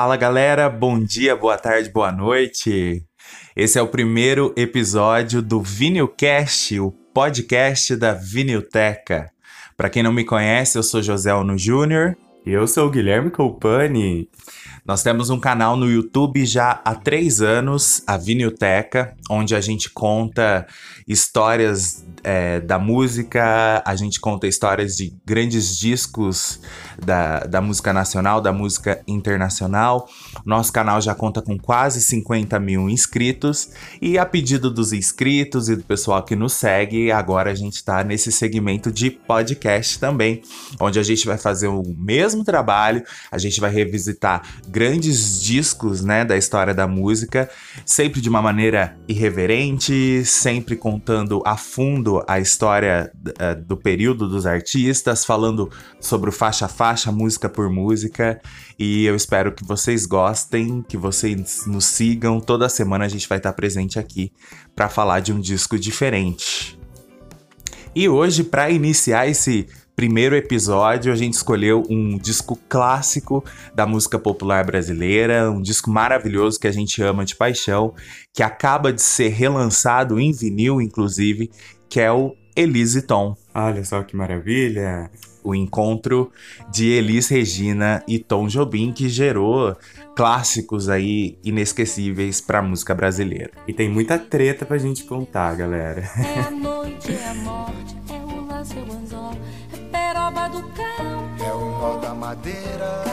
Fala galera, bom dia, boa tarde, boa noite. Esse é o primeiro episódio do Vinilcast, o podcast da Vinilteca. Para quem não me conhece, eu sou José Ono Júnior. E eu sou o Guilherme Colpani. Nós temos um canal no YouTube já há três anos, a Vinilteca, onde a gente conta histórias é, da música, a gente conta histórias de grandes discos da, da música nacional, da música internacional. Nosso canal já conta com quase 50 mil inscritos e a pedido dos inscritos e do pessoal que nos segue, agora a gente está nesse segmento de podcast também, onde a gente vai fazer o mesmo trabalho, a gente vai revisitar grandes discos né, da história da música, sempre de uma maneira irreverente, sempre contando a fundo a história uh, do período dos artistas, falando sobre o faixa a faixa, música por música. E eu espero que vocês gostem, que vocês nos sigam. Toda semana a gente vai estar presente aqui para falar de um disco diferente. E hoje, para iniciar esse primeiro episódio, a gente escolheu um disco clássico da música popular brasileira, um disco maravilhoso que a gente ama de paixão, que acaba de ser relançado em vinil, inclusive, que é o Elise Tom. Olha só que maravilha! O encontro de Elis Regina e Tom Jobim, que gerou clássicos aí inesquecíveis pra música brasileira. E tem muita treta pra gente contar, galera. É a noite, é a morte, é o laço, é o anzol, é peroba do campo. É o nó da madeira.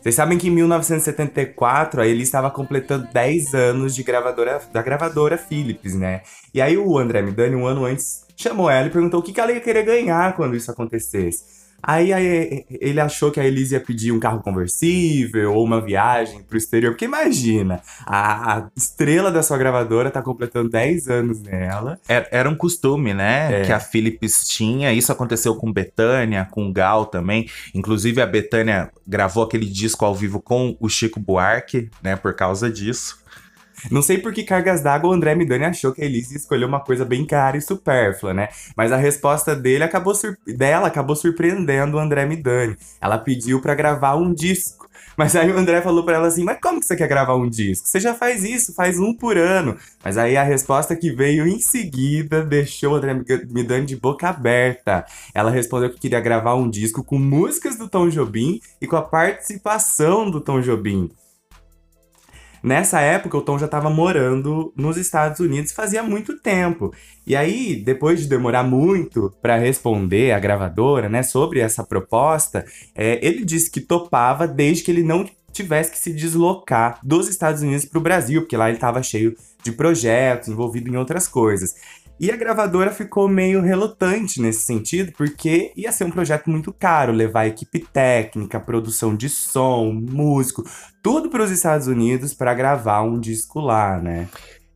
Vocês sabem que em 1974 a Elis estava completando 10 anos de gravadora, da gravadora Philips, né? E aí o André Midani, um ano antes, chamou ela e perguntou o que, que ela ia querer ganhar quando isso acontecesse. Aí, aí, ele achou que a Elise ia pedir um carro conversível ou uma viagem pro exterior. Porque imagina, a, a estrela da sua gravadora tá completando 10 anos nela. Era, era um costume, né? É. Que a Philips tinha. Isso aconteceu com Betânia, com Gal também. Inclusive, a Betânia gravou aquele disco ao vivo com o Chico Buarque, né? Por causa disso. Não sei por que cargas d'água o André Midani achou que a Elise escolheu uma coisa bem cara e supérflua, né? Mas a resposta dele acabou dela acabou surpreendendo o André Midani. Ela pediu pra gravar um disco. Mas aí o André falou pra ela assim: Mas como que você quer gravar um disco? Você já faz isso, faz um por ano. Mas aí a resposta que veio em seguida deixou o André Midani de boca aberta. Ela respondeu que queria gravar um disco com músicas do Tom Jobim e com a participação do Tom Jobim. Nessa época, o Tom já estava morando nos Estados Unidos fazia muito tempo. E aí, depois de demorar muito para responder à gravadora, né, sobre essa proposta, é, ele disse que topava desde que ele não tivesse que se deslocar dos Estados Unidos para o Brasil, porque lá ele estava cheio de projetos, envolvido em outras coisas. E a gravadora ficou meio relutante nesse sentido, porque ia ser um projeto muito caro levar equipe técnica, produção de som, músico, tudo para os Estados Unidos para gravar um disco lá, né?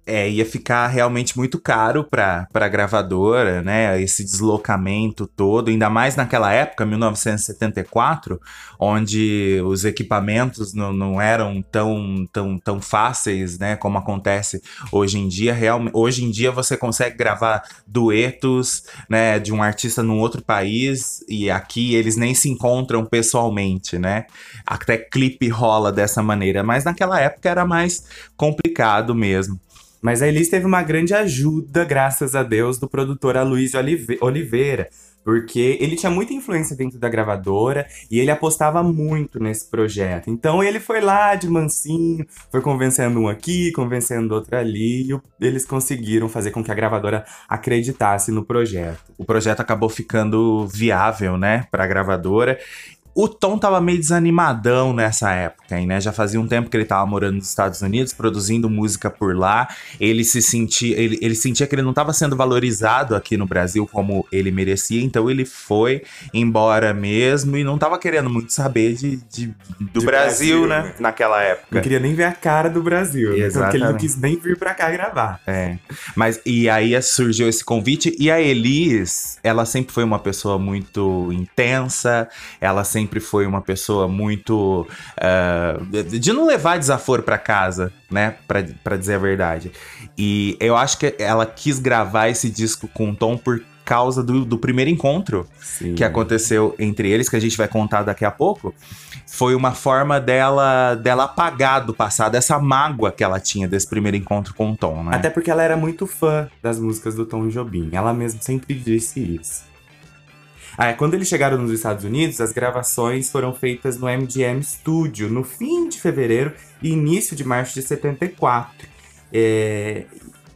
É, ia ficar realmente muito caro pra, pra gravadora, né? Esse deslocamento todo, ainda mais naquela época, 1974, onde os equipamentos não, não eram tão, tão, tão fáceis, né? Como acontece hoje em dia. Real, hoje em dia você consegue gravar duetos, né? De um artista num outro país, e aqui eles nem se encontram pessoalmente, né? Até clipe rola dessa maneira, mas naquela época era mais complicado mesmo. Mas a Elis teve uma grande ajuda, graças a Deus, do produtor Aloysio Olive- Oliveira. Porque ele tinha muita influência dentro da gravadora e ele apostava muito nesse projeto. Então ele foi lá de mansinho, foi convencendo um aqui, convencendo outro ali, e eles conseguiram fazer com que a gravadora acreditasse no projeto. o projeto acabou ficando viável, né, pra gravadora. O Tom tava meio desanimadão nessa época, hein, né? Já fazia um tempo que ele tava morando nos Estados Unidos, produzindo música por lá. Ele se sentia, ele, ele sentia que ele não tava sendo valorizado aqui no Brasil como ele merecia, então ele foi embora mesmo e não tava querendo muito saber de, de- do De Brasil, Brasil, né? né? Naquela época. Não queria nem ver a cara do Brasil, né? Então, porque ele não quis nem vir pra cá gravar. É. Mas e aí surgiu esse convite e a Elis, ela sempre foi uma pessoa muito intensa, ela sempre foi uma pessoa muito ah, de não levar desaforo pra casa, né, pra dizer a verdade. E eu acho que ela quis gravar esse disco com Tom por causa do, do primeiro encontro Sim. que aconteceu entre eles, que a gente vai contar daqui a pouco, foi uma forma dela dela apagar do passado essa mágoa que ela tinha desse primeiro encontro com o Tom, né? Até porque ela era muito fã das músicas do Tom Jobim. Ela mesma sempre disse isso. Ah, quando eles chegaram nos Estados Unidos, as gravações foram feitas no MGM Studio no fim de fevereiro e início de março de 74. É,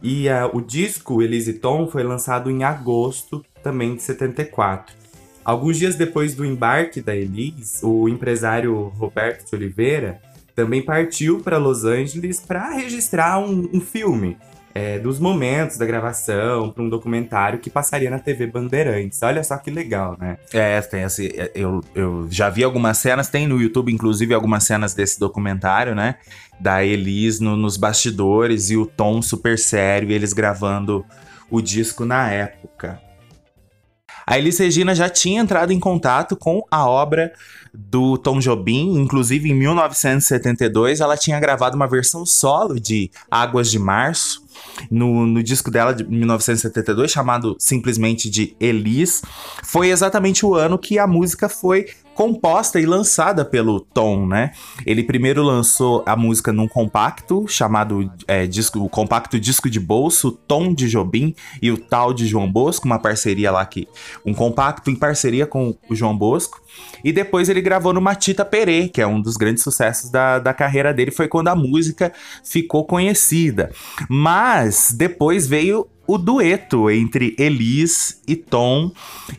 e ah, o disco Elise Tom foi lançado em agosto também de 74. Alguns dias depois do embarque da Elise, o empresário Roberto de Oliveira também partiu para Los Angeles para registrar um, um filme é, dos momentos da gravação, para um documentário que passaria na TV Bandeirantes. Olha só que legal, né? É, tem esse. Eu, eu já vi algumas cenas, tem no YouTube, inclusive, algumas cenas desse documentário, né? Da Elis no- nos bastidores e o Tom super sério, e eles gravando o disco na época. A Elis Regina já tinha entrado em contato com a obra do Tom Jobim, inclusive em 1972 ela tinha gravado uma versão solo de Águas de Março no, no disco dela de 1972, chamado simplesmente de Elis. Foi exatamente o ano que a música foi composta e lançada pelo Tom, né? Ele primeiro lançou a música num compacto chamado é, disco, o compacto disco de bolso, Tom de Jobim e o tal de João Bosco, uma parceria lá que um compacto em parceria com o João Bosco. E depois ele gravou no Matita Perê, que é um dos grandes sucessos da, da carreira dele, foi quando a música ficou conhecida. Mas depois veio o dueto entre Elis e Tom,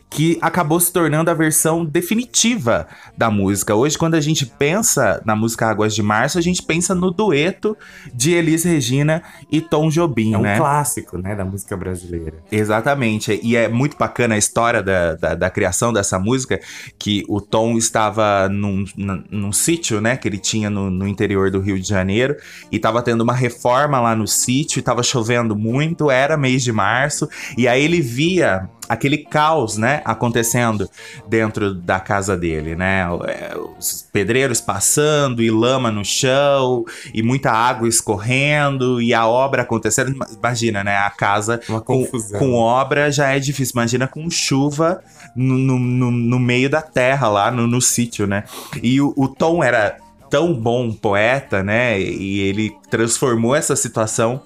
que acabou se tornando a versão definitiva da música. Hoje, quando a gente pensa na música Águas de Março, a gente pensa no dueto de Elis Regina e Tom Jobim, É um né? clássico, né, da música brasileira. Exatamente. E é muito bacana a história da, da, da criação dessa música, que o Tom estava num, num, num sítio, né, que ele tinha no, no interior do Rio de Janeiro, e estava tendo uma reforma lá no sítio, estava chovendo muito, era mês de março, e aí ele via aquele caos, né, acontecendo dentro da casa dele, né? É, Os pedreiros passando e lama no chão e muita água escorrendo e a obra acontecendo. Imagina, né? A casa com, com obra já é difícil. Imagina com chuva no, no, no- no meio da terra lá no, no sítio, né? E o, o Tom era tão bom poeta, né? E ele transformou essa situação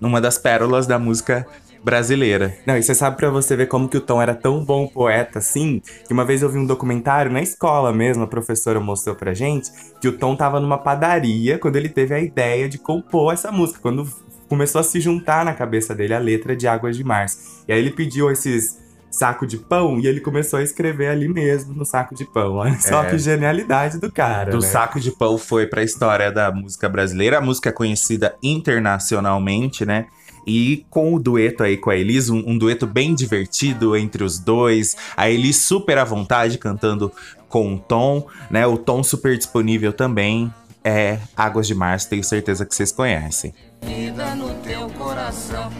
numa das pérolas da música brasileira. Não, e você sabe pra você ver como que o Tom era tão bom poeta assim, que uma vez eu vi um documentário na escola mesmo, a professora mostrou pra gente, que o Tom tava numa padaria quando ele teve a ideia de compor essa música, quando começou a se juntar na cabeça dele a letra de Águas de Março. E aí ele pediu esses saco de pão e ele começou a escrever ali mesmo no saco de pão. Olha só É. que genialidade do cara, do né? saco de pão foi pra história da música brasileira. A música é conhecida internacionalmente, né? E com o dueto aí com a Elis, um, um dueto bem divertido entre os dois. A Elis super à vontade cantando com o Tom, né? O Tom super disponível também. É Águas de Março, tenho certeza que vocês conhecem. Vida no teu coração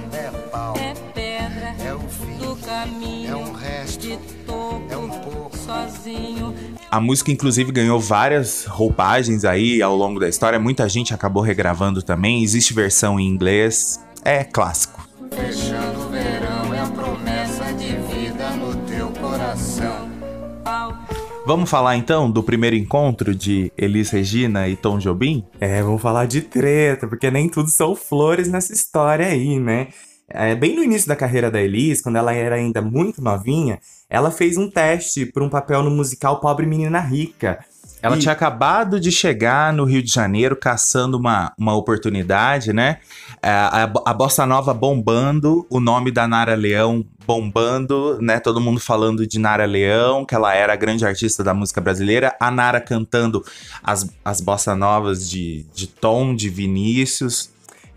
A música, inclusive, ganhou várias roupagens aí ao longo da história. Muita gente acabou regravando também. Existe versão em inglês. É clássico. Fechando o verão é a promessa de vida no teu coração. Vamos falar então do primeiro encontro de Elis Regina e Tom Jobim? É, vamos falar de treta, porque nem tudo são flores nessa história aí, né? É, bem no início da carreira da Elis, quando ela era ainda muito novinha, ela fez um teste para um papel no musical Pobre Menina Rica. Ela E- tinha acabado de chegar no Rio de Janeiro caçando uma, uma oportunidade, né? É, A, a Bossa Nova bombando, o nome da Nara Leão bombando, né? Todo mundo falando de Nara Leão, que ela era a grande artista da música brasileira. A Nara cantando as, as Bossa Novas de, de Tom, de Vinícius.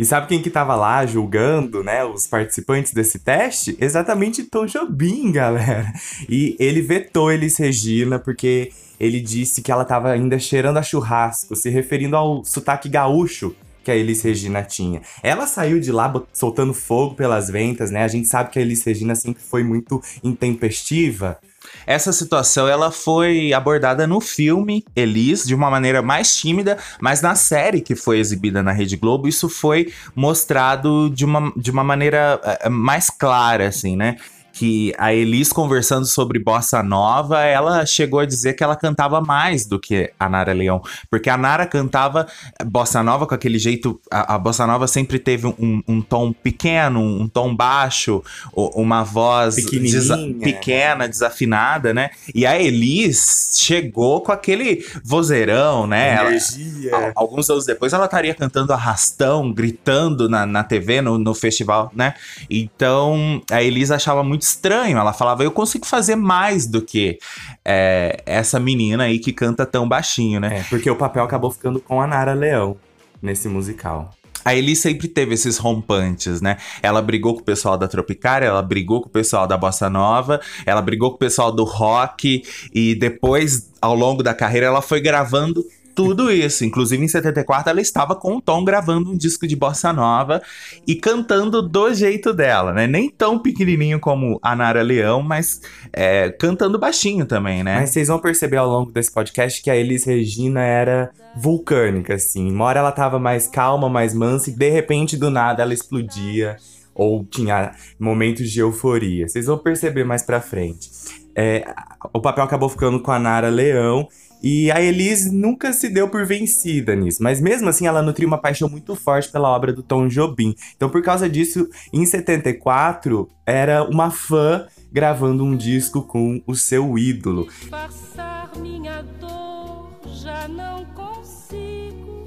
E sabe quem que tava lá julgando, né, os participantes desse teste? Exatamente Tom Jobim, galera. E ele vetou Elis Regina porque ele disse que ela tava ainda cheirando a churrasco, se referindo ao sotaque gaúcho que a Elis Regina tinha. Ela saiu de lá soltando fogo pelas ventas, né? A gente sabe que a Elis Regina sempre foi muito intempestiva. Essa situação ela foi abordada no filme Elis de uma maneira mais tímida, mas na série que foi exibida na Rede Globo, isso foi mostrado de uma, de uma maneira eh, mais clara, assim, né? Que a Elis conversando sobre bossa nova, ela chegou a dizer que ela cantava mais do que a Nara Leão, porque a Nara cantava bossa nova com aquele jeito, a, a bossa nova sempre teve um, um tom pequeno, um tom baixo, uma voz desa- pequena, desafinada, né? E a Elis chegou com aquele vozeirão, né? Ela- Energia. Al- Alguns anos depois ela estaria cantando arrastão, gritando na, na TV, no, no festival, né? Então a Elisa achava muito estranho. Ela falava: Eu consigo fazer mais do que é, essa menina aí que canta tão baixinho, né? É, porque o papel acabou ficando com a Nara Leão nesse musical. A Elis sempre teve esses rompantes, né? Ela brigou com o pessoal da Tropicária, ela brigou com o pessoal da Bossa Nova, ela brigou com o pessoal do rock e depois, ao longo da carreira, ela foi gravando tudo isso. Inclusive, em 74, ela estava com o Tom gravando um disco de bossa nova e cantando do jeito dela, né? Nem tão pequenininho como a Nara Leão, mas é, cantando baixinho também, né? Mas vocês vão perceber ao longo desse podcast que a Elis Regina era vulcânica, assim. Uma hora ela tava mais calma, mais mansa, e de repente, do nada, ela explodia. Ou tinha momentos de euforia. Vocês vão perceber mais pra frente. É, o papel acabou ficando com a Nara Leão. E a Elis nunca se deu por vencida nisso. Mas mesmo assim, ela nutria uma paixão muito forte pela obra do Tom Jobim. Então, por causa disso, em 74, era uma fã gravando um disco com o seu ídolo. Disfarçar minha dor, já não consigo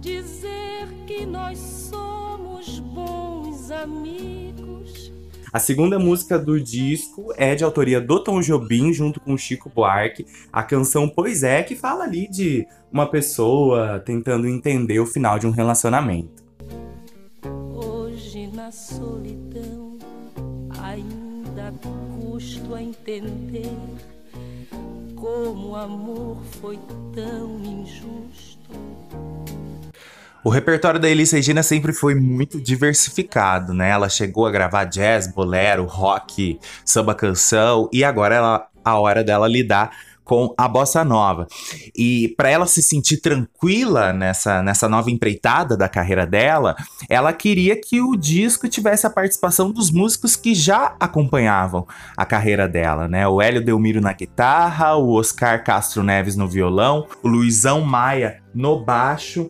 dizer que nós somos bons amigos. A segunda música do disco é de autoria do Tom Jobim, junto com Chico Buarque. A canção Pois É, que fala ali de uma pessoa tentando entender o final de um relacionamento. Hoje na solidão ainda custo a entender como o amor foi tão injusto. O repertório da Elis Regina sempre foi muito diversificado, né? Ela chegou a gravar jazz, bolero, rock, samba canção e agora ela, a hora dela lidar com a bossa nova. E para ela se sentir tranquila nessa, nessa nova empreitada da carreira dela, ela queria que o disco tivesse a participação dos músicos que já acompanhavam a carreira dela, né? O Hélio Delmiro na guitarra, o Oscar Castro Neves no violão, o Luizão Maia no baixo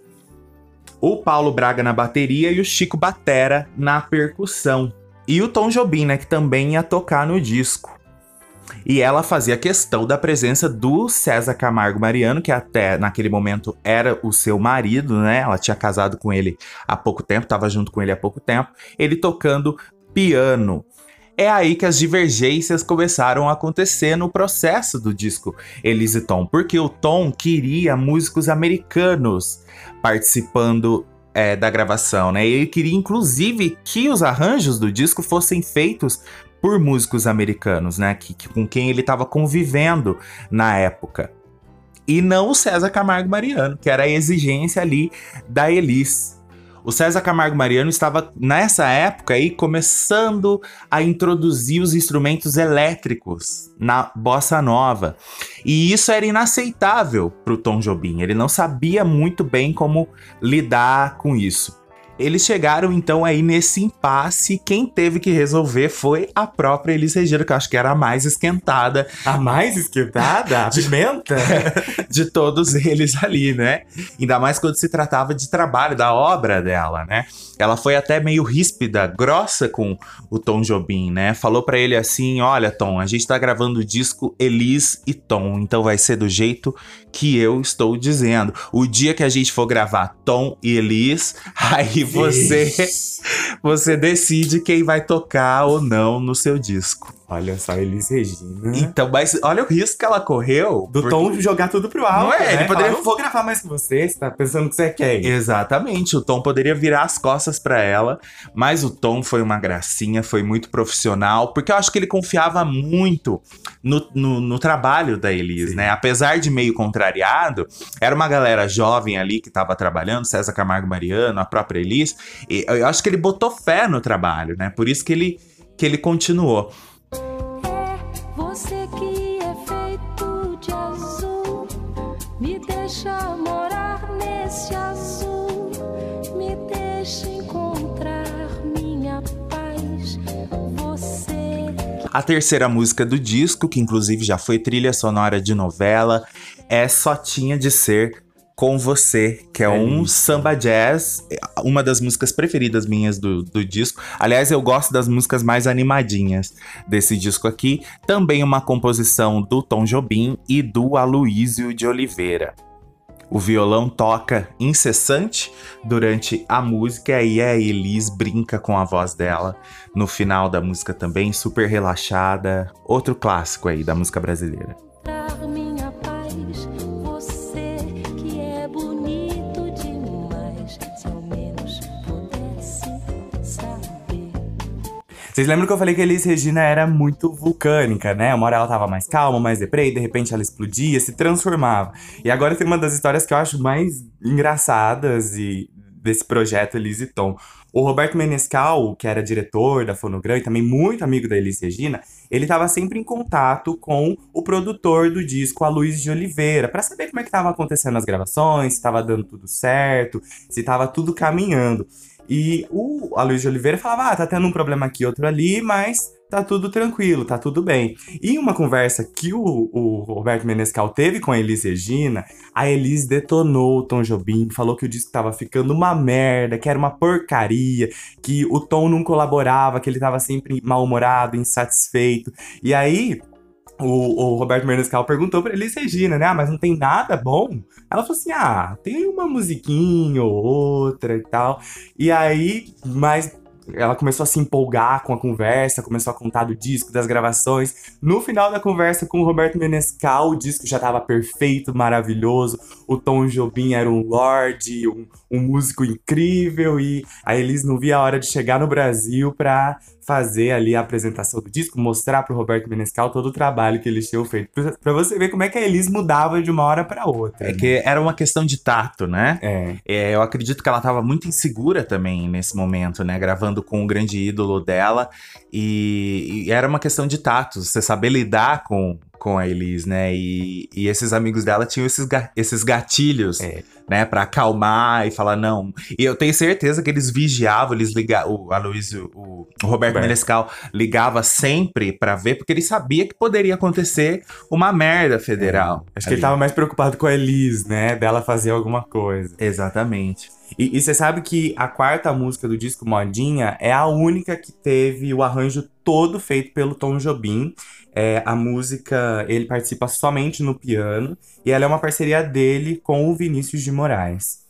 o Paulo Braga na bateria e o Chico Batera na percussão. E o Tom Jobim, né, que também ia tocar no disco. E ela fazia questão da presença do César Camargo Mariano, que até naquele momento era o seu marido, né? Ela tinha casado com ele há pouco tempo, estava junto com ele há pouco tempo. Ele tocando piano. É aí que as divergências começaram a acontecer no processo do disco Elise Tom, porque o Tom queria músicos americanos participando é, da gravação, né? Ele queria, inclusive, que os arranjos do disco fossem feitos por músicos americanos, né? Que, que- com quem ele estava convivendo na época. E não o César Camargo Mariano, que era a exigência ali da Elis. O César Camargo Mariano estava, nessa época aí, começando a introduzir os instrumentos elétricos na bossa nova. E isso era inaceitável para o Tom Jobim. Ele não sabia muito bem como lidar com isso. Eles chegaram então aí nesse impasse. Quem teve que resolver foi a própria Elis Regina, que eu acho que era a mais esquentada A mais esquentada? A pimenta? de todos eles ali, né? Ainda mais quando se tratava de trabalho, da obra dela, né? Ela foi até meio ríspida, grossa com o Tom Jobim, né? Falou pra ele assim: Olha, Tom, a gente tá gravando o disco Elis e Tom, então vai ser do jeito que eu estou dizendo. O dia que a gente for gravar Tom e Elis, aí você, você decide quem vai tocar ou não no seu disco. Olha só, Elis Regina. Então, mas olha o risco que ela correu. Do porque- Tom jogar tudo pro alto. Não é? né? Ele poderia- Falar, não vou gravar mais com você, você tá pensando que você é quem? Exatamente, o Tom poderia virar as costas pra ela, mas o Tom foi uma gracinha, foi muito profissional, porque eu acho que ele confiava muito no, no, no trabalho da Elis, Sim. né? Apesar de meio contrariado, era uma galera jovem ali que tava trabalhando, César Camargo Mariano, a própria Elis, eu acho que ele botou fé no trabalho, né? Por isso que ele, que ele continuou. A terceira música do disco, que inclusive já foi trilha sonora de novela, é Só Tinha de Ser com Você, que é, um samba jazz, uma das músicas preferidas minhas do, do disco. Aliás, eu gosto das músicas mais animadinhas desse disco aqui. Também uma composição do Tom Jobim e do Aloísio de Oliveira. O violão toca incessante durante a música e a Elis brinca com a voz dela no final da música também, super relaxada. Outro clássico aí da música brasileira. Vocês lembram que eu falei que a Elis Regina era muito vulcânica, né? Uma hora ela tava mais calma, mais deprê, e de repente ela explodia, se transformava. E agora tem uma das histórias que eu acho mais engraçadas e desse projeto Elis e Tom. O Roberto Menescal, que era diretor da Fonogram e também muito amigo da Elis Regina, ele estava sempre em contato com o produtor do disco, a Luiz de Oliveira, para saber como é que estavam acontecendo as gravações, se estava dando tudo certo, se estava tudo caminhando. E o Aloysio de Oliveira falava: ah, tá tendo um problema aqui, outro ali, mas tá tudo tranquilo, tá tudo bem. E uma conversa que o, o Roberto Menescal teve com a Elis Regina, a Elis detonou o Tom Jobim, falou que o disco tava ficando uma merda, que era uma porcaria, que o Tom não colaborava, que ele tava sempre mal-humorado, insatisfeito. E aí, o, o Roberto Menescal perguntou pra Elis Regina, né? Ah, mas não tem nada bom? Ela falou assim: ah, tem uma musiquinha ou outra e tal. E aí, mas ela começou a se empolgar com a conversa, começou a contar do disco, das gravações. No final da conversa com o Roberto Menescal, o disco já estava perfeito, maravilhoso. O Tom Jobim era um lord, um, um músico incrível e a Elis não via a hora de chegar no Brasil para fazer ali a apresentação do disco, mostrar pro Roberto Menescal todo o trabalho que eles tinham feito. Pra você ver como é que a Elis mudava de uma hora pra outra. É né? que era uma questão de tato, né? É. É, eu acredito que ela estava muito insegura também nesse momento, né? Gravando com o grande ídolo dela. E, e era uma questão de tato, você saber lidar com, com a Elis, né? E, e esses amigos dela tinham esses, ga- esses gatilhos, É. né? Pra acalmar e falar, não. E eu tenho certeza que eles vigiavam, eles ligavam. O Aloysio, o, o Roberto Roberto. Menescal ligava sempre pra ver, porque ele sabia que poderia acontecer uma merda federal. Acho que ele ali. tava mais preocupado com a Elis, né? Dela fazer alguma coisa. Exatamente. E você sabe que a quarta música do disco Modinha é a única que teve o arranjo todo feito pelo Tom Jobim. É, a música, ele participa somente no piano. E ela é uma parceria dele com o Vinícius de Moraes.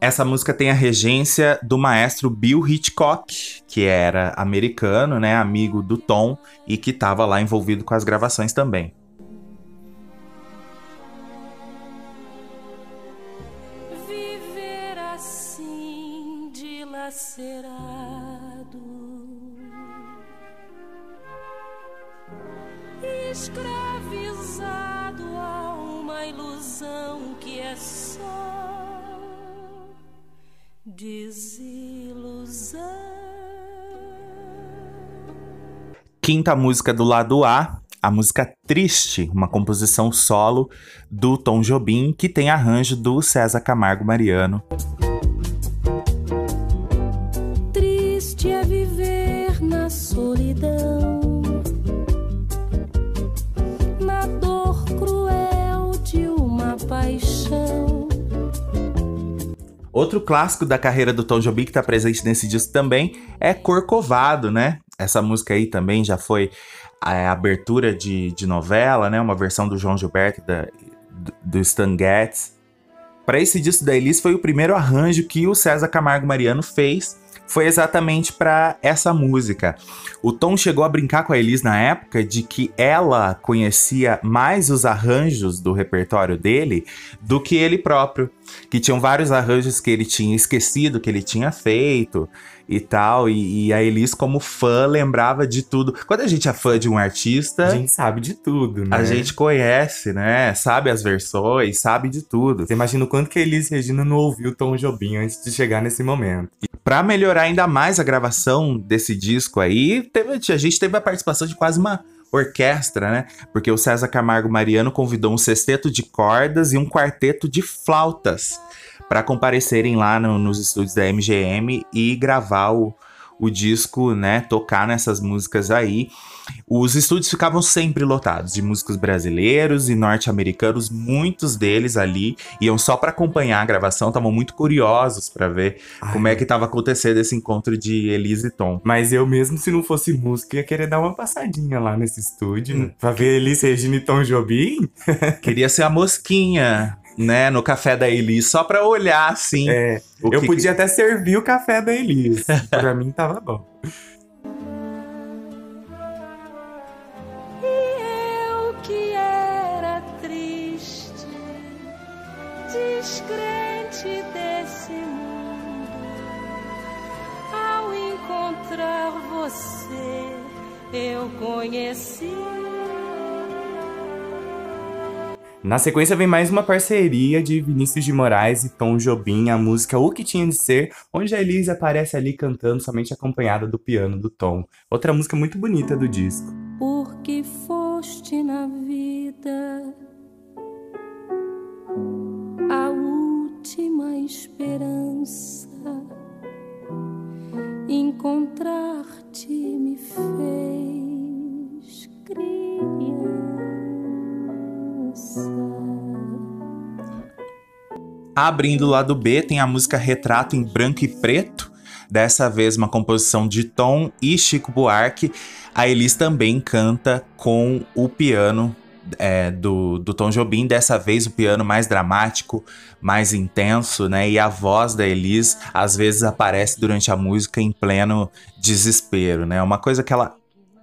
Essa música tem a regência do maestro Bill Hitchcock, que era americano, né, amigo do Tom e que estava lá envolvido com as gravações também. Viver assim, dilacerado, desilusão. Quinta música do lado A, a música Triste, uma composição solo do Tom Jobim, que tem arranjo do César Camargo Mariano. Triste é viver na solidão, Outro clássico da carreira do Tom Jobim que tá presente nesse disco também é Corcovado, né? Essa música aí também já foi a abertura de, de novela, né? Uma versão do João Gilberto da, do, do Stan Getz. Para esse disco da Elis foi o primeiro arranjo que o César Camargo Mariano fez. Foi exatamente para essa música. O Tom chegou a brincar com a Elis na época de que ela conhecia mais os arranjos do repertório dele do que ele próprio que tinham vários arranjos que ele tinha esquecido que ele tinha feito e tal. E, e a Elis, como fã, lembrava de tudo. Quando a gente é fã de um artista, A gente sabe de tudo, né? a gente conhece, né? Sabe as versões, sabe de tudo. Você imagina o quanto que a Elis Regina não ouviu Tom Jobim antes de chegar nesse momento. Pra melhorar ainda mais a gravação desse disco aí, teve- a gente teve a participação de quase uma orquestra, né? Porque o César Camargo Mariano convidou um sexteto de cordas e um quarteto de flautas para comparecerem lá no- nos estúdios da MGM e gravar o, o disco, né, tocar nessas músicas aí. Os estúdios ficavam sempre lotados de músicos brasileiros e norte-americanos, muitos deles ali iam só para acompanhar a gravação, estavam muito curiosos para ver Ai. como é que tava acontecendo esse encontro de Elise e Tom. Mas eu mesmo, se não fosse música, ia querer dar uma passadinha lá nesse estúdio Hum. pra ver Elis Regina e Tom Jobim. Queria ser a mosquinha, né, no café da Elise, só pra olhar assim. É, o eu que- podia até servir o café da Elis. pra mim tava bom. E eu que era triste, descrente desse mundo, ao encontrar você, eu conheci. Na sequência vem mais uma parceria de Vinícius de Moraes e Tom Jobim, a música O Que Tinha de Ser, onde a Elise aparece ali cantando somente acompanhada do piano do Tom. Outra música muito bonita do disco. Porque foste na vida a última esperança. Encontrar-te me fez Abrindo o lado B, tem a música Retrato em Branco e Preto. Dessa vez, uma composição de Tom e Chico Buarque. A Elis também canta com o piano é, do, do Tom Jobim. Dessa vez, o piano mais dramático, mais intenso, né? E a voz da Elis, às vezes, aparece durante a música em pleno desespero, né? Uma coisa que ela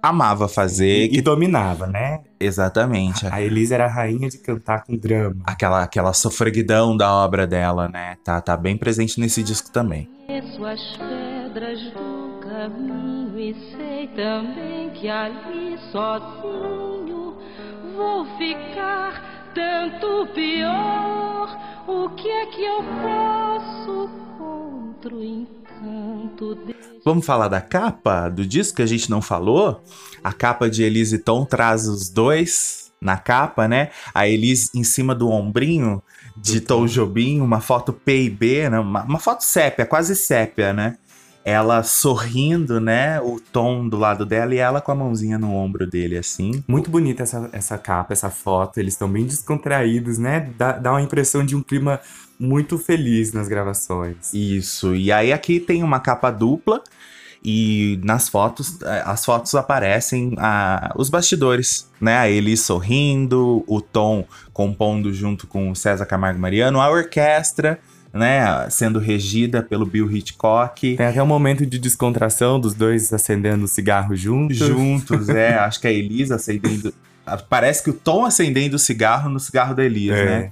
amava fazer. E, que- e dominava, né? Exatamente. A Elise era a rainha de cantar com drama. Aquela, aquela sofreguidão da obra dela, né? Tá, tá bem presente nesse disco também. Conheço as pedras do caminho e sei também que ali sozinho vou ficar tanto pior. O que é que eu posso contra o Vamos falar da capa do disco que a gente não falou? A capa de Elise e Tom traz os dois na capa, né? A Elise em cima do ombrinho de Tom. Jobim, uma foto P e B, né? uma, uma foto sépia, quase sépia, né? Ela sorrindo, né? O Tom do lado dela e ela com a mãozinha no ombro dele, assim. Muito bonita essa, essa capa, essa foto. Eles estão bem descontraídos, né? Dá, dá uma impressão de um clima muito feliz nas gravações. Isso. E aí aqui tem uma capa dupla e nas fotos, eh, as fotos aparecem ah, os bastidores, né? A Elis sorrindo, o Tom compondo junto com o César Camargo Mariano, a orquestra, né? Sendo regida pelo Bill Hitchcock. Tem até um momento de descontração dos dois acendendo o cigarro juntos. Juntos, é. Acho que a Elis acendendo. Parece que o Tom acendendo o cigarro no cigarro da Elis, É. né?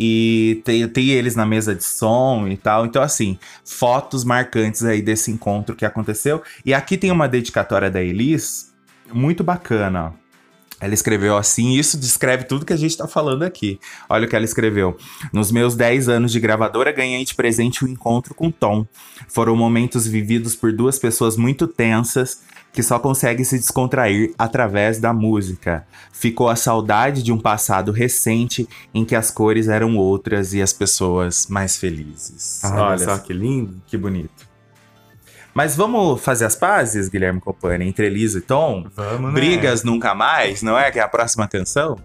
E tem, tem eles na mesa de som e tal. Então, assim, fotos marcantes aí desse encontro que aconteceu. E aqui tem uma dedicatória da Elis muito bacana, ó. Ela escreveu assim, e isso descreve tudo que a gente tá falando aqui. Olha o que ela escreveu. Nos meus 10 anos de gravadora, ganhei de presente o encontro com Tom. Foram momentos vividos por duas pessoas muito tensas que só conseguem se descontrair através da música. Ficou a saudade de um passado recente em que as cores eram outras e as pessoas mais felizes. Ah, Olha só que lindo. que bonito. Mas vamos fazer as pazes, Guilherme Copani, entre Elisa e Tom? Vamos, né? Brigas nunca mais, não é? Que é a próxima canção?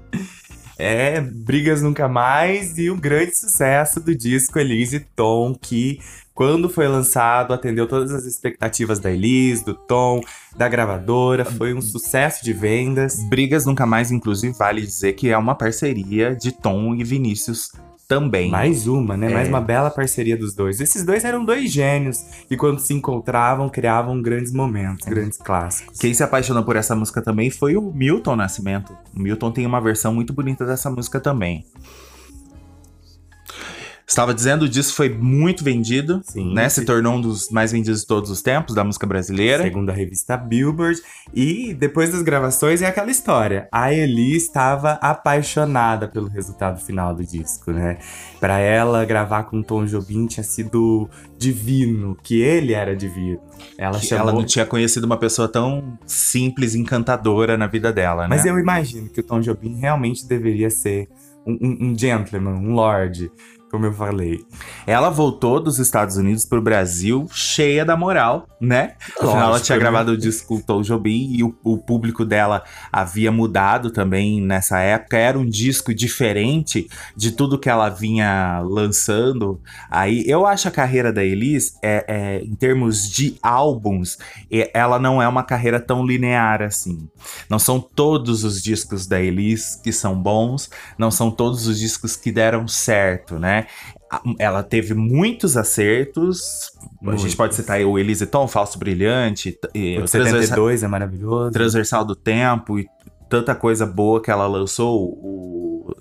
É, Brigas Nunca Mais e o grande sucesso do disco Elise e Tom, que quando foi lançado atendeu todas as expectativas da Elise, do Tom, da gravadora, foi um sucesso de vendas. Brigas nunca mais, inclusive, vale dizer que é uma parceria de Tom e Vinícius também. Mais uma, né? É. Mais uma bela parceria dos dois. Esses dois eram dois gênios que quando se encontravam criavam grandes momentos, grandes clássicos. Quem se apaixonou por essa música também foi o Milton Nascimento. O Milton tem uma versão muito bonita dessa música também. Estava dizendo, o disco foi muito vendido, Sim, né? sim. Se tornou um dos mais vendidos de todos os tempos da música brasileira. Segundo a revista Billboard. E depois das gravações é aquela história. A Eli estava apaixonada pelo resultado final do disco, né? Pra ela, gravar com Tom Jobim tinha sido divino, que ele era divino. Ela Que chamou... Ela não tinha conhecido uma pessoa tão simples encantadora na vida dela, né? Mas eu imagino que o Tom Jobim realmente deveria ser um, um- um gentleman, um lord. Como eu falei. Ela voltou dos Estados Unidos pro Brasil cheia da moral, né? Afinal, ela Lógico, tinha né? gravado o disco Tom Jobim e o, o público dela havia mudado também nessa época. Era um disco diferente de tudo que ela vinha lançando. Aí eu acho a carreira da Elis, é, é, em termos de álbuns, ela não é uma carreira tão linear assim. Não são todos os discos da Elis que são bons, não são todos os discos que deram certo, né? A- Ela teve muitos acertos. A Muitos. gente pode citar aí o Elise Tom, Falso Brilhante, e O o Transversa- 72 é maravilhoso. Transversal do Tempo e tanta coisa boa que ela lançou. O...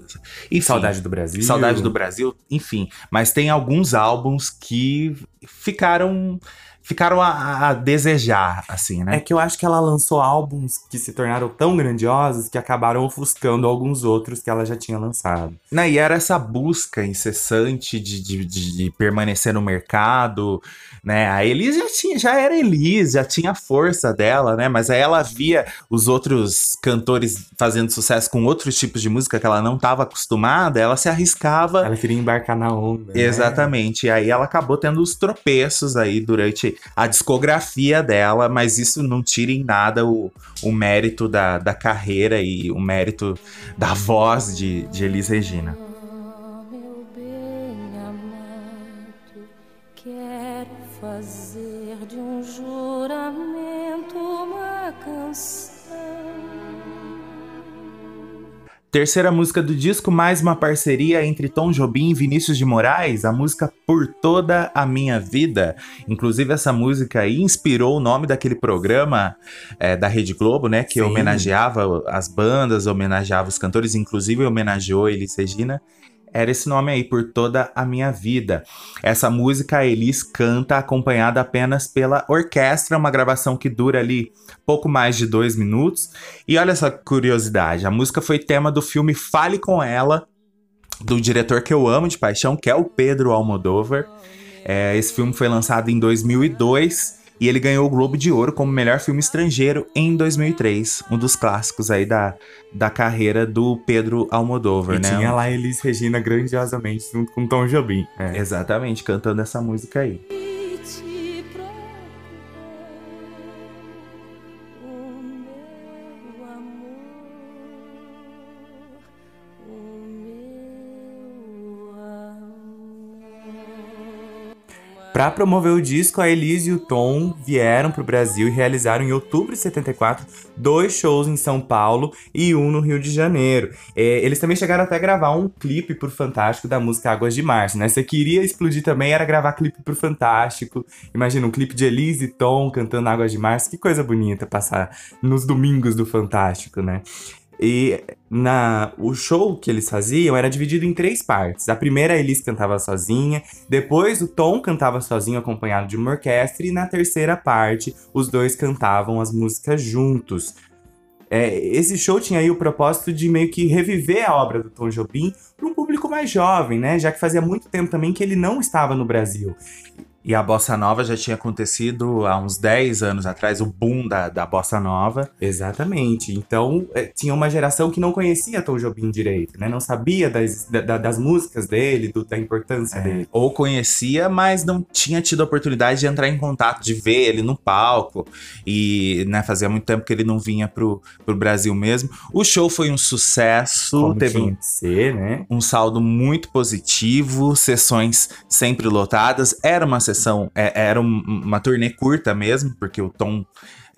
Enfim, Saudade do Brasil. Saudade do Brasil, enfim. Mas tem alguns álbuns que ficaram ficaram a, a desejar, assim, É né? que eu acho que ela lançou álbuns que se tornaram tão grandiosos que acabaram ofuscando alguns outros que ela já tinha lançado. Né, E era essa busca incessante de, de- de permanecer no mercado, né? A Elis já tinha, já era Elis, já tinha a força dela, né? Mas aí ela via os outros cantores fazendo sucesso com outros tipos de música que ela não estava acostumada, ela se arriscava. Ela queria embarcar na onda. né? Exatamente. E aí ela acabou tendo os tropeços aí durante a discografia dela, mas isso não tira em nada o, o mérito da, da carreira e o mérito da voz de, de Elis Regina. Terceira música do disco, mais uma parceria entre Tom Jobim e Vinícius de Moraes, a música Por Toda a Minha Vida. Inclusive, essa música aí inspirou o nome daquele programa é, da Rede Globo, né? Que Sim. homenageava as bandas, homenageava os cantores, inclusive homenageou Elis Regina. Era esse nome aí, Por Toda a Minha Vida. Essa música a Elis canta acompanhada apenas pela orquestra, uma gravação que dura ali pouco mais de dois minutos. E olha essa curiosidade: a música foi tema do filme Fale com Ela, do diretor que eu amo de paixão, que é o Pedro Almodóvar. É, esse filme foi lançado em 2002 e ele ganhou o Globo de Ouro como melhor filme estrangeiro em 2003. Um dos clássicos aí da, da carreira do Pedro Almodóvar, E né? tinha lá Elis Regina grandiosamente junto com Tom Jobim. É. Exatamente, cantando essa música aí. Pra promover o disco, a Elis e o Tom vieram pro Brasil e realizaram em outubro de 74 dois shows em São Paulo e um no Rio de Janeiro. É, eles também chegaram até a gravar um clipe pro Fantástico da música Águas de Março, né? Você queria explodir também, era gravar clipe pro Fantástico. Imagina um clipe de Elis e Tom cantando Águas de Março, que coisa bonita passar nos domingos do Fantástico, né? E na, o show que eles faziam era dividido em três partes. A primeira a Elis cantava sozinha, depois o Tom cantava sozinho acompanhado de uma orquestra, e na terceira parte os dois cantavam as músicas juntos. É, esse show tinha aí o propósito de meio que reviver a obra do Tom Jobim para um público mais jovem, né? Já que fazia muito tempo também que ele não estava no Brasil. E a bossa nova já tinha acontecido há uns 10 anos atrás, o boom da, da bossa nova. Exatamente. Então, é, tinha uma geração que não conhecia Tom Jobim direito, né? Não sabia das, da- das músicas dele, do- da importância dele. Ou conhecia, mas não tinha tido a oportunidade de entrar em contato, de ver ele no palco. E, né, fazia muito tempo que ele não vinha pro, pro Brasil mesmo. O show foi um sucesso, Como teve um, ser, né? um saldo muito positivo, sessões sempre lotadas. Era uma sessão, é- era um- uma turnê curta mesmo, porque o Tom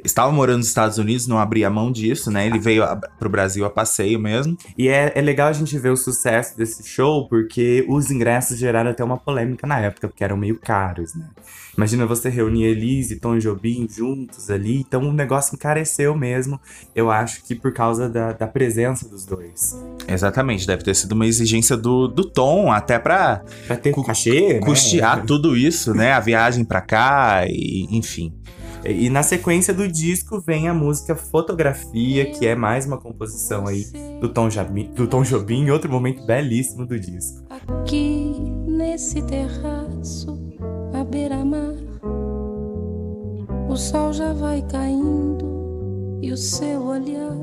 estava morando nos Estados Unidos, não abria mão disso, né? Ele veio a, pro Brasil a passeio mesmo. E é, é legal a gente ver o sucesso desse show, porque os ingressos geraram até uma polêmica na época, porque eram meio caros, né? Imagina você reunir Elise e Tom Jobim juntos ali, então o negócio encareceu mesmo, eu acho que por causa da, da presença dos dois. Exatamente, deve ter sido uma exigência do, do Tom, até pra Pra ter Cu- cachê, né? custear tudo isso, né? A viagem pra cá, e enfim. E na sequência do disco vem a música Fotografia, que é mais uma composição aí do Tom, Jobim, do Tom Jobim, outro momento belíssimo do disco. Aqui nesse terraço, à beira-mar, o sol já vai caindo e o seu olhar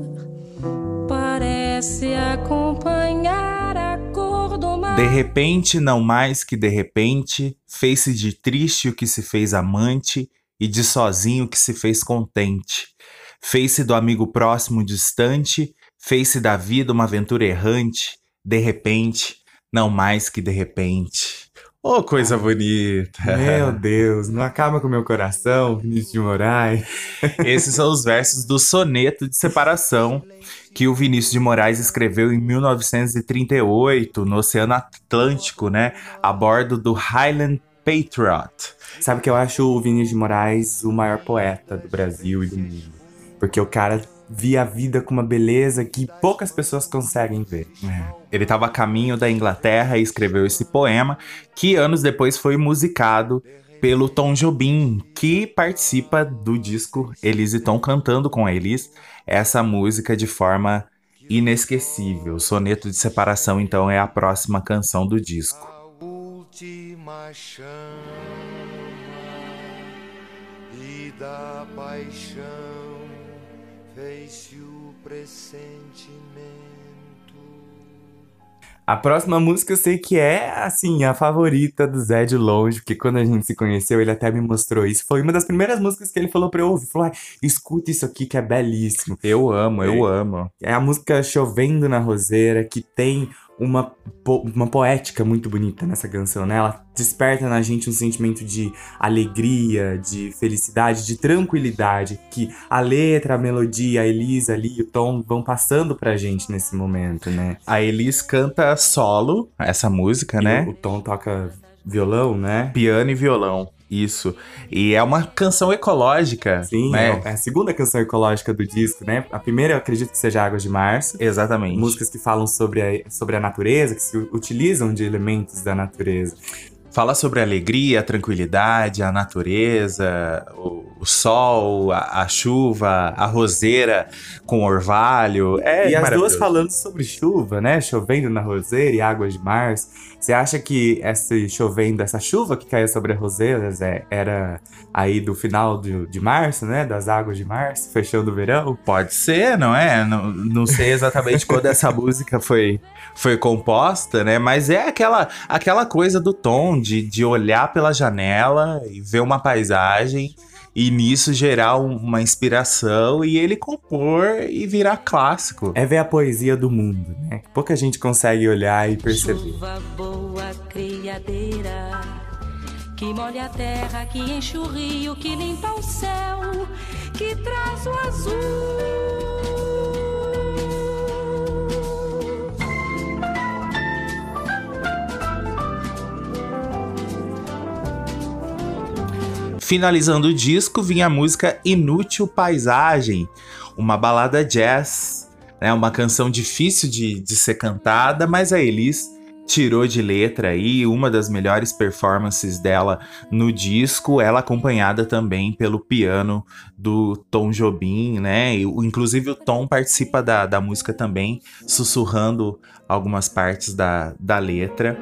parece acompanhar a cor do mar. De repente, não mais que de repente, fez-se de triste o que se fez amante, e de sozinho que se fez contente. Fez-se do amigo próximo distante, fez-se da vida uma aventura errante, de repente, não mais que de repente. Ô, coisa bonita! Meu Deus, não acaba com o meu coração, Vinícius de Moraes. Esses são os versos do soneto de separação que o Vinícius de Moraes escreveu em 1938 no Oceano Atlântico, né, a bordo do Highland Patriot. Sabe que eu acho o Vinícius de Moraes o maior poeta do Brasil e do mundo. Porque o cara via a vida com uma beleza que poucas pessoas conseguem ver. Ele estava a caminho da Inglaterra e escreveu esse poema, que anos depois foi musicado pelo Tom Jobim, que participa do disco Elise e Tom cantando com a Elis essa música de forma inesquecível. Soneto de Separação, então, é a próxima canção do disco. Chama e da paixão fez-se o pressentimento. A próxima música eu sei que é, assim, a favorita do Zé de longe, porque quando a gente se conheceu, ele até me mostrou isso. Foi uma das primeiras músicas que ele falou pra eu ouvir. Falou, "Ai, escuta isso aqui que é belíssimo. Eu amo, eu amo. É a música Chovendo na Roseira, que tem uma, po- uma poética muito bonita nessa canção, né? Ela desperta na gente um sentimento de alegria, de felicidade, de tranquilidade, que a letra, a melodia, a Elisa ali, o Tom vão passando pra gente nesse momento, né? A Elis canta solo essa música, E né? O, o Tom toca violão, né? Piano e violão. Isso. E é uma canção ecológica. Sim, né? é a segunda canção ecológica do disco, né? A primeira eu acredito que seja Águas de Março. Exatamente. Músicas que falam sobre a, sobre a natureza, que se utilizam de elementos da natureza. Fala sobre a alegria, a tranquilidade, a natureza, o, o sol, a, a chuva, a roseira com orvalho. É e as duas falando sobre chuva, né? Chovendo na roseira e águas de março. Você acha que esse chovendo, essa chuva que caía sobre as roseiras é, era aí do final de, de março, né? Das águas de março, fechando o verão? Pode ser, não é? Não, não sei exatamente quando essa música foi, foi composta, né? Mas é aquela, aquela coisa do tom de, de olhar pela janela e ver uma paisagem e nisso gerar um- uma inspiração e ele compor e virar clássico. É ver a poesia do mundo, né? Pouca gente consegue olhar e perceber. Chuva boa, criadeira, que molha a terra, que enche o rio, que limpa o céu, que traz o azul. Finalizando o disco, vinha a música Inútil Paisagem, uma balada jazz, né? Uma canção difícil de, de ser cantada, mas a Elis tirou de letra aí uma das melhores performances dela no disco, ela acompanhada também pelo piano do Tom Jobim, né? E, inclusive o Tom participa da, da música também, sussurrando algumas partes da, da letra.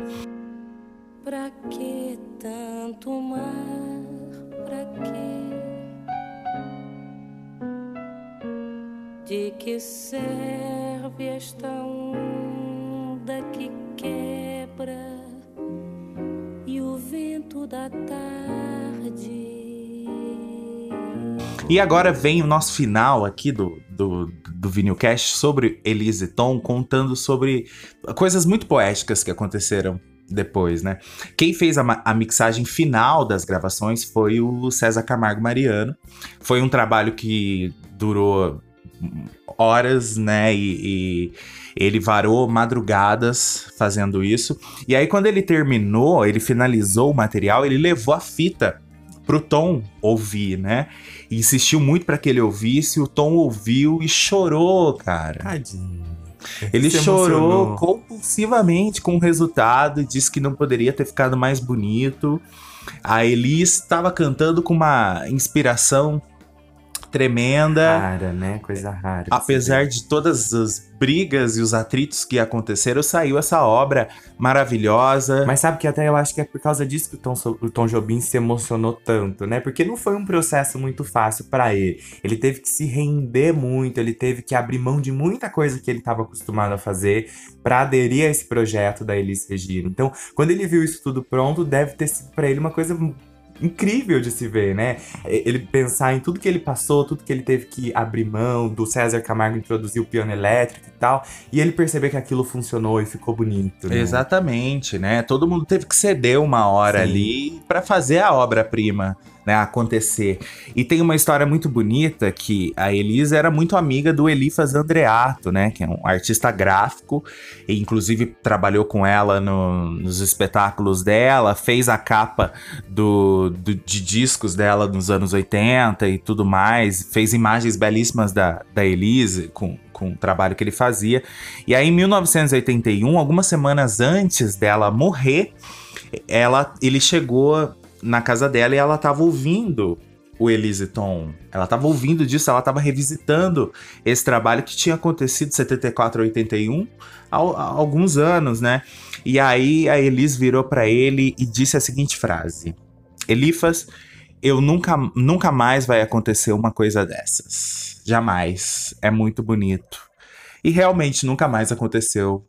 De que serve esta onda que quebra e o vento da tarde? E agora vem o nosso final aqui do, do, do Vinilcast sobre Elise Tom, contando sobre coisas muito poéticas que aconteceram depois, né? Quem fez a, a mixagem final das gravações foi o César Camargo Mariano. Foi um trabalho que durou horas, né? E, e ele varou madrugadas fazendo isso. E aí, quando ele terminou, ele finalizou o material, ele levou a fita pro Tom ouvir, né? E insistiu muito para que ele ouvisse. O Tom ouviu e chorou, cara. Tadinho. Ele Se chorou emocionou. compulsivamente com o resultado, disse que não poderia ter ficado mais bonito. A Elis estava cantando com uma inspiração tremenda. Rara, né? Coisa rara. Apesar de todas as brigas e os atritos que aconteceram, saiu essa obra maravilhosa. Mas sabe que até eu acho que é por causa disso que o Tom, o Tom Jobim se emocionou tanto, né? Porque não foi um processo muito fácil pra ele. Ele teve que se render muito, ele teve que abrir mão de muita coisa que ele estava acostumado a fazer pra aderir a esse projeto da Elis Regina. Então, quando ele viu isso tudo pronto, deve ter sido pra ele uma coisa incrível de se ver, né? Ele pensar em tudo que ele passou, tudo que ele teve que abrir mão, do César Camargo introduzir o piano elétrico e tal, e ele perceber que aquilo funcionou e ficou bonito. Né? Exatamente, né? Todo mundo teve que ceder uma hora Sim. ali pra fazer a obra-prima. Né, acontecer. E tem uma história muito bonita que a Elisa era muito amiga do Elifas Andreato, né? Que é um artista gráfico, e inclusive trabalhou com ela no- nos espetáculos dela, fez a capa do, do- de discos dela nos anos 80 e tudo mais, fez imagens belíssimas da, da Elise com, com o trabalho que ele fazia. E aí, em 1981, algumas semanas antes dela morrer, ela, ele chegou na casa dela e ela tava ouvindo o Elise Tom. Ela tava ouvindo disso, ela tava revisitando esse trabalho que tinha acontecido de 74 a 81 há, há alguns anos, né? E aí a Elise virou pra ele e disse a seguinte frase: Elifas, eu nunca, nunca mais vai acontecer uma coisa dessas. Jamais. É muito bonito. E realmente nunca mais aconteceu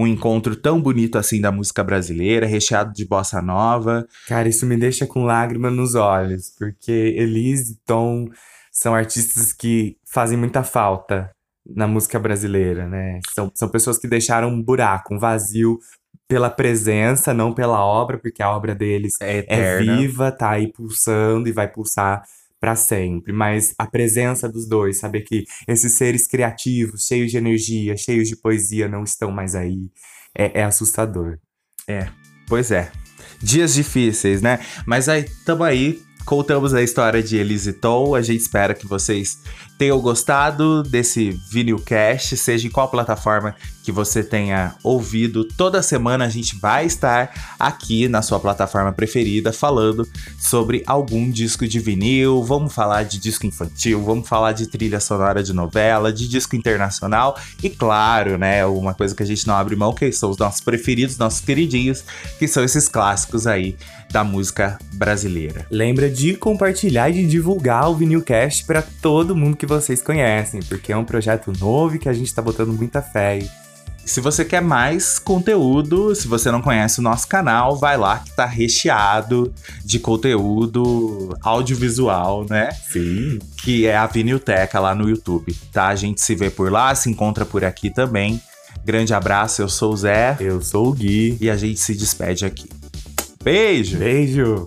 um encontro tão bonito assim da música brasileira, recheado de bossa nova. Cara, isso me deixa com lágrima nos olhos, porque Elise e Tom são artistas que fazem muita falta na música brasileira, né? São, são pessoas que deixaram um buraco, um vazio pela presença, não pela obra, porque a obra deles É é viva, tá aí pulsando e vai pulsar pra sempre. Mas a presença dos dois, saber que esses seres criativos, cheios de energia, cheios de poesia, não estão mais aí, é, é assustador. Pois é. Dias difíceis, né? Mas aí, tamo aí. Contamos a história de Elise Toll. A gente espera que vocês tenham gostado desse Vinilcast, seja em qual plataforma que você tenha ouvido. Toda semana a gente vai estar aqui na sua plataforma preferida falando sobre algum disco de vinil. Vamos falar de disco infantil, vamos falar de trilha sonora de novela, de disco internacional e, claro, né, uma coisa que a gente não abre mão, que são os nossos preferidos, nossos queridinhos, que são esses clássicos aí da música brasileira. Lembra de compartilhar e de divulgar o Vinilcast para todo mundo que vocês conhecem, porque é um projeto novo que a gente tá botando muita fé. E Se você quer mais conteúdo, se você não conhece o nosso canal, vai lá que tá recheado de conteúdo audiovisual, né? Sim. Que é a Vinilteca lá no YouTube, tá? A gente se vê por lá, se encontra por aqui também. Grande abraço, eu sou o Zé Eu sou o Gui. e a gente se despede aqui. Beijo! Beijo!